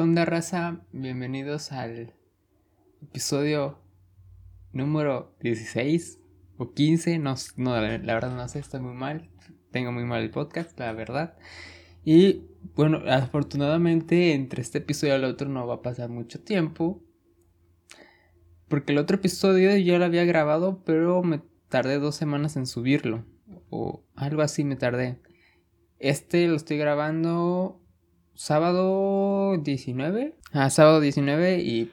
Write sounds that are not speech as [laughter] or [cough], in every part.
¿Qué onda, raza? Bienvenidos al episodio número 16 o 15. No, no, la verdad no sé, estoy muy mal. Tengo muy mal el podcast, la verdad. Y bueno, afortunadamente entre este episodio y el otro no va a pasar mucho tiempo. Porque el otro episodio yo lo había grabado, pero me tardé dos semanas en subirlo. O algo así me tardé. Este lo estoy grabando sábado 19. Ah, sábado 19 y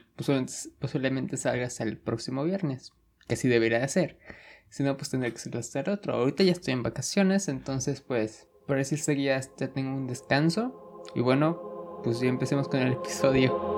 posiblemente salga hasta el próximo viernes. Que así debería de ser. Si no, pues tendré que ser hasta otro. Ahorita ya estoy en vacaciones, entonces pues por decirse que ya, ya tengo un descanso. Y bueno, pues ya empecemos con el episodio.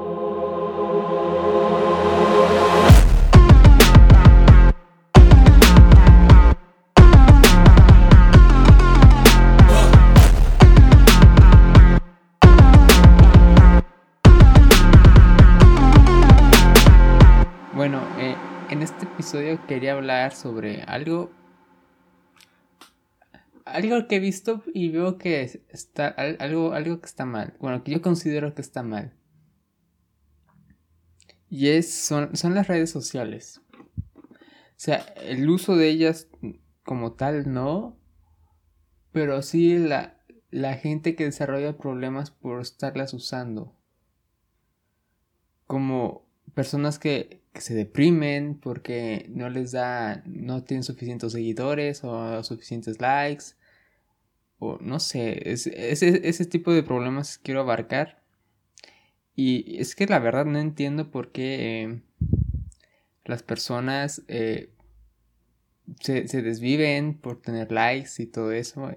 Quería hablar sobre algo algo que he visto y veo que está algo, algo que está mal. Bueno, que yo considero que está mal. Y es, son, son las redes sociales. O sea, el uso de ellas como tal no. Pero sí la, la gente que desarrolla problemas por estarlas usando. Como personas que, que, se deprimen porque no les da, no tienen suficientes seguidores o suficientes likes o no sé, es, ese tipo de problemas quiero abarcar. Y es que la verdad no entiendo por qué eh, las personas eh, se, desviven por tener likes y todo eso.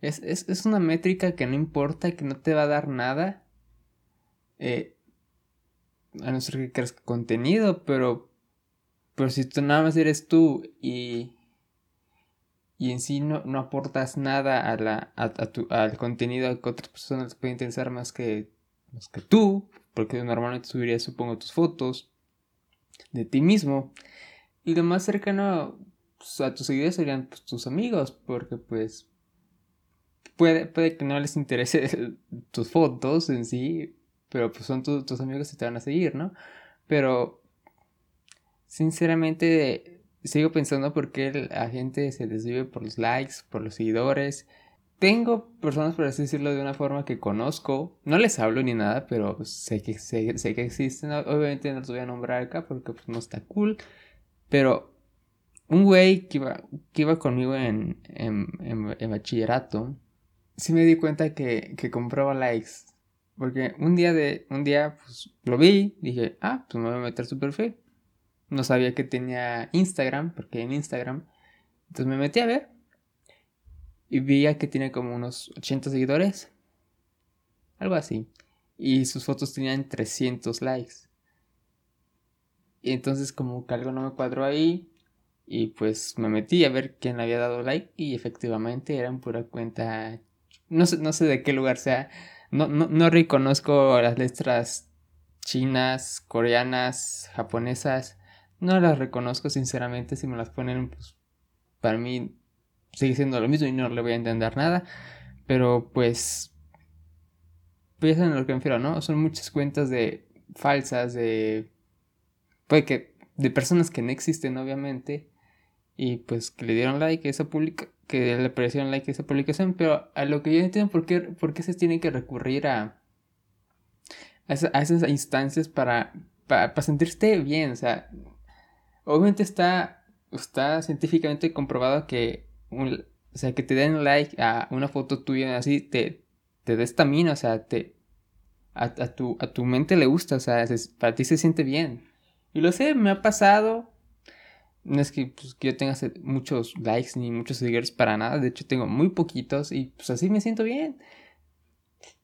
Es, es, una métrica que no importa, que no te va a dar nada. Eh, a no ser que creas contenido, pero, pero si tú nada más eres tú y, y en sí no, no aportas nada a la, a, tu, al contenido que otras personas les pueden interesar más que, más que tú, porque normalmente subirías, supongo, tus fotos de ti mismo. Y lo más cercano pues, a tus seguidores serían pues, tus amigos, porque pues puede, puede que no les interese [laughs] tus fotos en sí, pero pues son tus amigos que te van a seguir, ¿no? Pero sinceramente sigo pensando por qué la gente se desvive por los likes, por los seguidores. Tengo personas, por así decirlo, de una forma que conozco. No les hablo ni nada, pero sé que, sé, que existen. Obviamente no los voy a nombrar acá porque pues, no está cool. Pero un güey que iba, que iba conmigo en, en, en, bachillerato, sí me di cuenta que, que compraba likes. Porque un día de, un día, pues, lo vi, dije, ah, pues me voy a meter su perfil. No sabía que tenía Instagram, porque en Instagram. Entonces me metí a ver. Y veía que tiene como unos 80 seguidores. Algo así. Y sus fotos tenían 300 likes. Y entonces como que algo no me cuadró ahí. Y pues me metí a ver quién había dado like. Y efectivamente eran pura cuenta. No sé, no sé de qué lugar sea. No, no, no reconozco las letras chinas, coreanas, japonesas. No las reconozco sinceramente, si me las ponen, pues para mí sigue siendo lo mismo y no le voy a entender nada. Pero pues, pues a lo que me refiero, ¿no? Son muchas cuentas de falsas, de... Puede que... De personas que no existen, obviamente. Y pues que le dieron like a esa publica que le like a esa publicación. Pero a lo que yo entiendo, ¿por qué, por qué se tiene que recurrir a, a, esas instancias para, para, para sentirse bien? O sea, Obviamente está, está científicamente comprobado que, un, o sea, que te den like a una foto tuya así te, te da estamina, o sea, te, a, tu, a tu mente le gusta, o sea, para ti se siente bien. Y lo sé, me ha pasado. No es que, pues, yo tenga muchos likes ni muchos seguidores para nada, de hecho tengo muy poquitos y pues así me siento bien.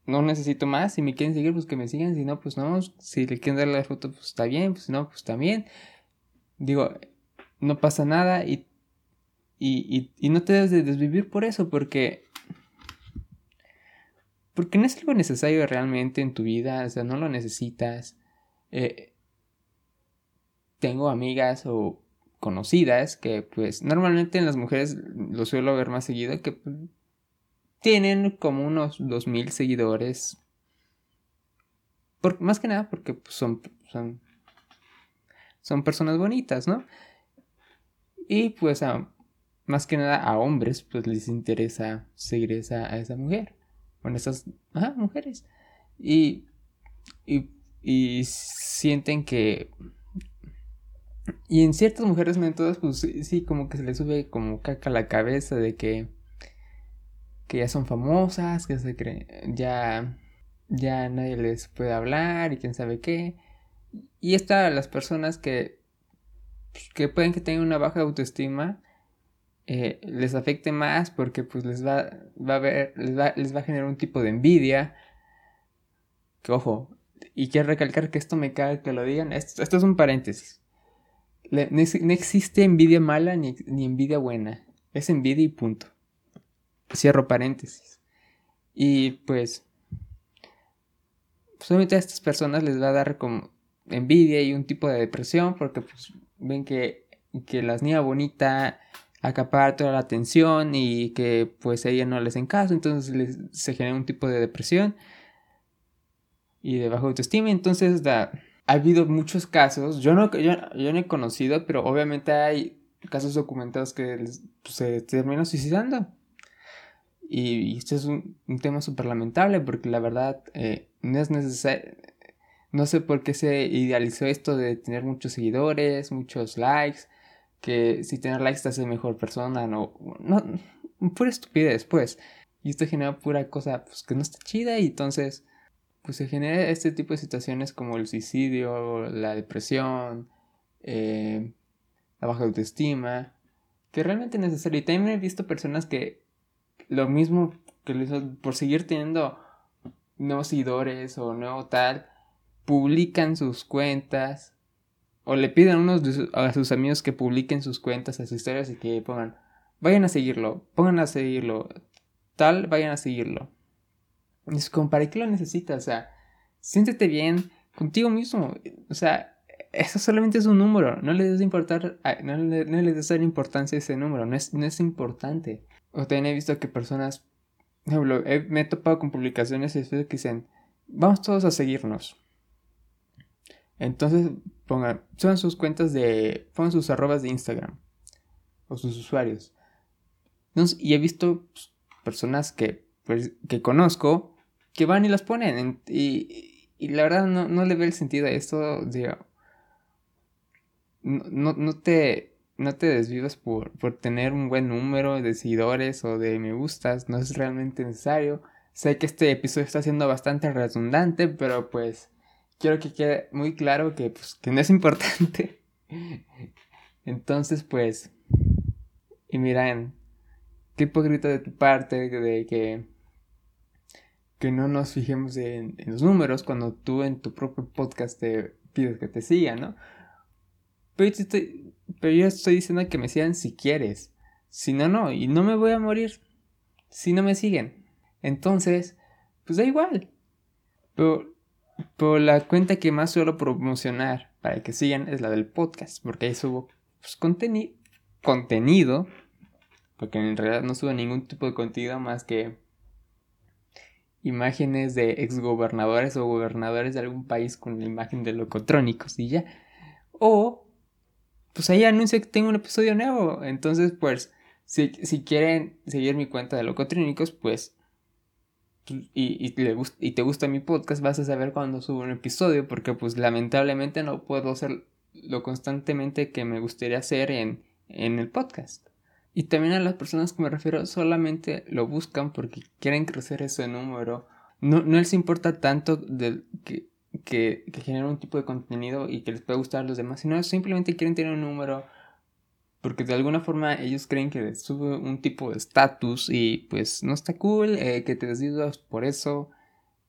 No necesito más, si me quieren seguir, pues que me sigan, si no, pues no, si le quieren dar la foto, pues está bien, pues si no, pues también. Digo, no pasa nada y, y, y, no te debes de desvivir por eso, porque... Porque no es algo necesario realmente en tu vida, o sea, no lo necesitas. Eh, tengo amigas o conocidas que pues normalmente en las mujeres lo suelo ver más seguido que pues, tienen como unos 2000 seguidores Por, más que nada porque pues, son, son, son personas bonitas, ¿no? Y pues a, más que nada a hombres pues les interesa seguir esa, a esa mujer. Bueno, esas mujeres. Y, y, y sienten que y en ciertas mujeres, no en todas, pues sí, como que se les sube como caca a la cabeza de que, que ya son famosas, que se creen, ya, ya nadie les puede hablar y quién sabe qué. Y está las personas que, que pueden que tengan una baja autoestima, eh, les afecte más porque pues les va, va a ver, les va, les va a generar un tipo de envidia. Que ojo, y quiero recalcar que esto me cae que lo digan, esto es un paréntesis no, existe envidia mala ni, envidia buena. Es envidia y punto. Cierro paréntesis. Y pues, solamente a estas personas les va a dar como envidia y un tipo de depresión porque pues ven que, que la niña bonita acapara toda la atención y que pues ella no les en caso, entonces se genera un tipo de depresión y de baja autoestima, entonces da ha habido muchos casos, yo no, yo, no he conocido, pero obviamente hay casos documentados que pues, se terminan suicidando. Y, esto es un, tema súper lamentable porque la verdad eh, no es necesario, no sé por qué se idealizó esto de tener muchos seguidores, muchos likes, que si tener likes te hace mejor persona, no, no, pura estupidez pues. Y esto genera pura cosa pues, que no está chida y entonces pues se genera este tipo de situaciones como el suicidio, la depresión, eh, la baja autoestima, que realmente es necesario. Y también he visto personas que lo mismo que por seguir teniendo nuevos seguidores o nuevo tal, publican sus cuentas o le piden a, unos a sus amigos que publiquen sus cuentas, a sus historias y que pongan, vayan a seguirlo, pongan a seguirlo, tal, vayan a seguirlo. Es como, ¿para qué lo necesitas? O sea, siéntete bien contigo mismo. O sea, eso solamente es un número. No le des importar, no le, no le des importancia a ese número. No es, no es importante. O también he visto que personas, me he topado con publicaciones que dicen, vamos todos a seguirnos. Entonces, pongan, suban sus cuentas de, pongan sus arrobas de Instagram. O sus usuarios. y he visto pues, personas que, pues, que conozco que van y las ponen. y, y, la verdad no, no, le ve el sentido a esto. Digo, no, no, te, no te desvivas por, por tener un buen número de seguidores o de me gustas. No es realmente necesario. Sé que este episodio está siendo bastante redundante, pero pues quiero que quede muy claro que, pues, que no es importante. [laughs] Entonces, pues, y miren, qué hipócrita de tu parte de que que no nos fijemos en, los números cuando tú en tu propio podcast te pides que te sigan, ¿no? Pero yo, estoy, diciendo que me sigan si quieres. Si no, no. Y no me voy a morir si no me siguen. Entonces, pues da igual. Pero, pero la cuenta que más suelo promocionar para que sigan es la del podcast. Porque ahí subo pues, contenido. Porque en realidad no subo ningún tipo de contenido más que imágenes de exgobernadores o gobernadores de algún país con la imagen de locotrónicos y ya. O, pues ahí anuncio que tengo un episodio nuevo. Entonces, pues, si, quieren seguir mi cuenta de locotrónicos, pues, y, y, y te gusta mi podcast, vas a saber cuando subo un episodio, porque pues lamentablemente no puedo hacer lo constantemente que me gustaría hacer en, en el podcast. Y también a las personas que me refiero solamente lo buscan porque quieren crecer ese número. No, no les importa tanto que, que, que generen un tipo de contenido y que les pueda gustar a los demás, sino simplemente quieren tener un número porque de alguna forma ellos creen que sube un tipo de estatus y pues no está cool, eh, que te desvidas por eso.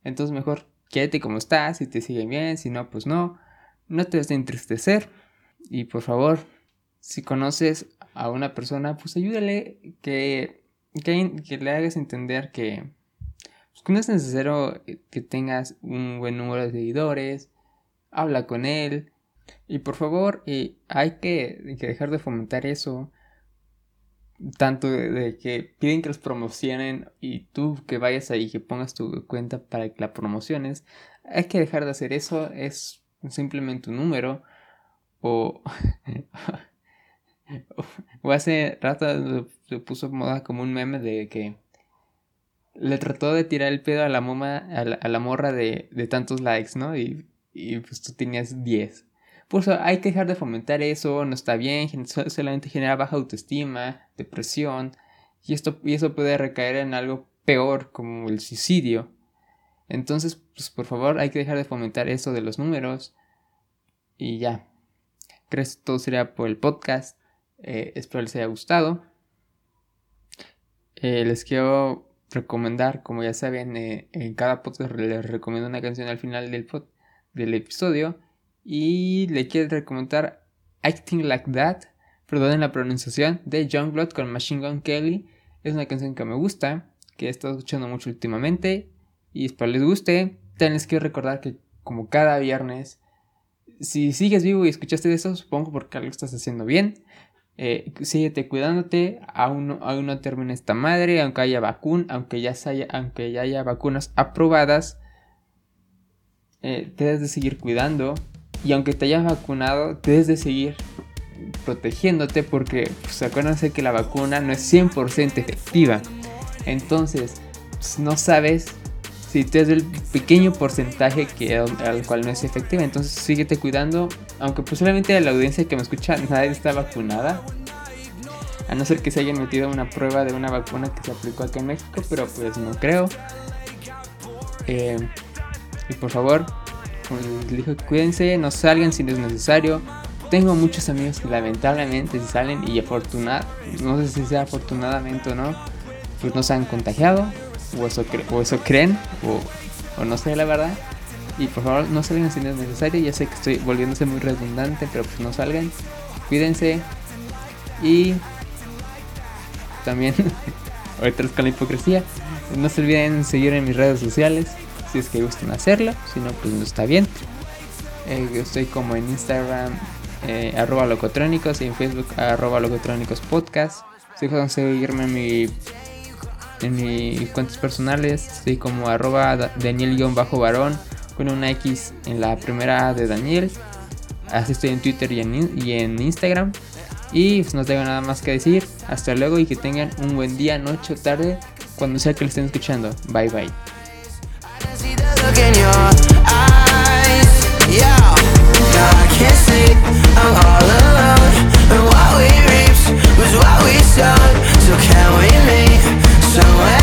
Entonces mejor quédate como estás, si te siguen bien, si no, pues no. No te vas a entristecer. Y por favor, si conoces a una persona, pues ayúdale que, que, le hagas entender que, pues, que no es necesario que tengas un buen número de seguidores, habla con él y por favor y hay que, dejar de fomentar eso tanto de, que piden que los promocionen y tú que vayas ahí que pongas tu cuenta para que la promociones hay que dejar de hacer eso, es simplemente un número. O, [laughs] o hace rato se puso moda como un meme de que le trató de tirar el pedo a la, moma, a la, morra de, tantos likes, ¿no? Y, y, pues tú tenías 10. Pues hay que dejar de fomentar eso, no está bien, solamente genera baja autoestima, depresión, y, esto, y eso puede recaer en algo peor como el suicidio. Entonces, pues por favor, hay que dejar de fomentar eso de los números. Y ya. Creo que todo sería por el podcast. Eh, espero les haya gustado. Eh, les quiero recomendar, como ya saben, eh, en cada podcast les recomiendo una canción al final del, del episodio. Y le quiero recomendar Acting Like That, perdonen la pronunciación, de Youngblood con Machine Gun Kelly. Es una canción que me gusta, que he estado escuchando mucho últimamente y espero les guste. También les quiero recordar que como cada viernes, si sigues vivo y escuchaste eso, supongo porque algo estás haciendo bien. Eh, síguete cuidándote, aún no, aún no termina esta madre, aunque haya vacuna, aunque ya, haya, aunque ya haya vacunas aprobadas, eh, te debes de seguir cuidando y aunque te hayas vacunado, te debes de seguir protegiéndote porque pues, acuérdense que la vacuna no es 100% efectiva. Entonces, pues, no sabes si te es el pequeño porcentaje que, al cual no es efectiva. Entonces síguete cuidando. Aunque posiblemente la audiencia que me escucha nadie está vacunada. A no ser que se hayan metido una prueba de una vacuna que se aplicó aquí en México. Pero pues no creo. Eh, y por favor, les dije, cuídense, no salgan si no es necesario. Tengo muchos amigos que lamentablemente salen y afortunadamente, no sé si sea afortunadamente o no, pues no se han contagiado o eso, o creen, o, no sé la verdad. Y por favor no salgan si no es necesario. Ya sé que estoy volviéndose muy redundante, pero pues no salgan. Cuídense. Y también, [laughs] ahorita con la hipocresía, no se olviden seguir en mis redes sociales. Si es que gustan hacerlo. Si no, pues no está bien. Eh, estoy como en Instagram, eh, arroba locotrónicos. Y en Facebook, arroba locotrónicos podcast. Si pueden seguirme en mi en mis cuentas personales. Estoy como arroba Daniel-varón con una X en la primera de Daniel. Así estoy en Twitter y en, Instagram. Y pues, no tengo nada más que decir. Hasta luego y que tengan un buen día, noche o tarde, cuando sea que lo estén escuchando. Bye bye. so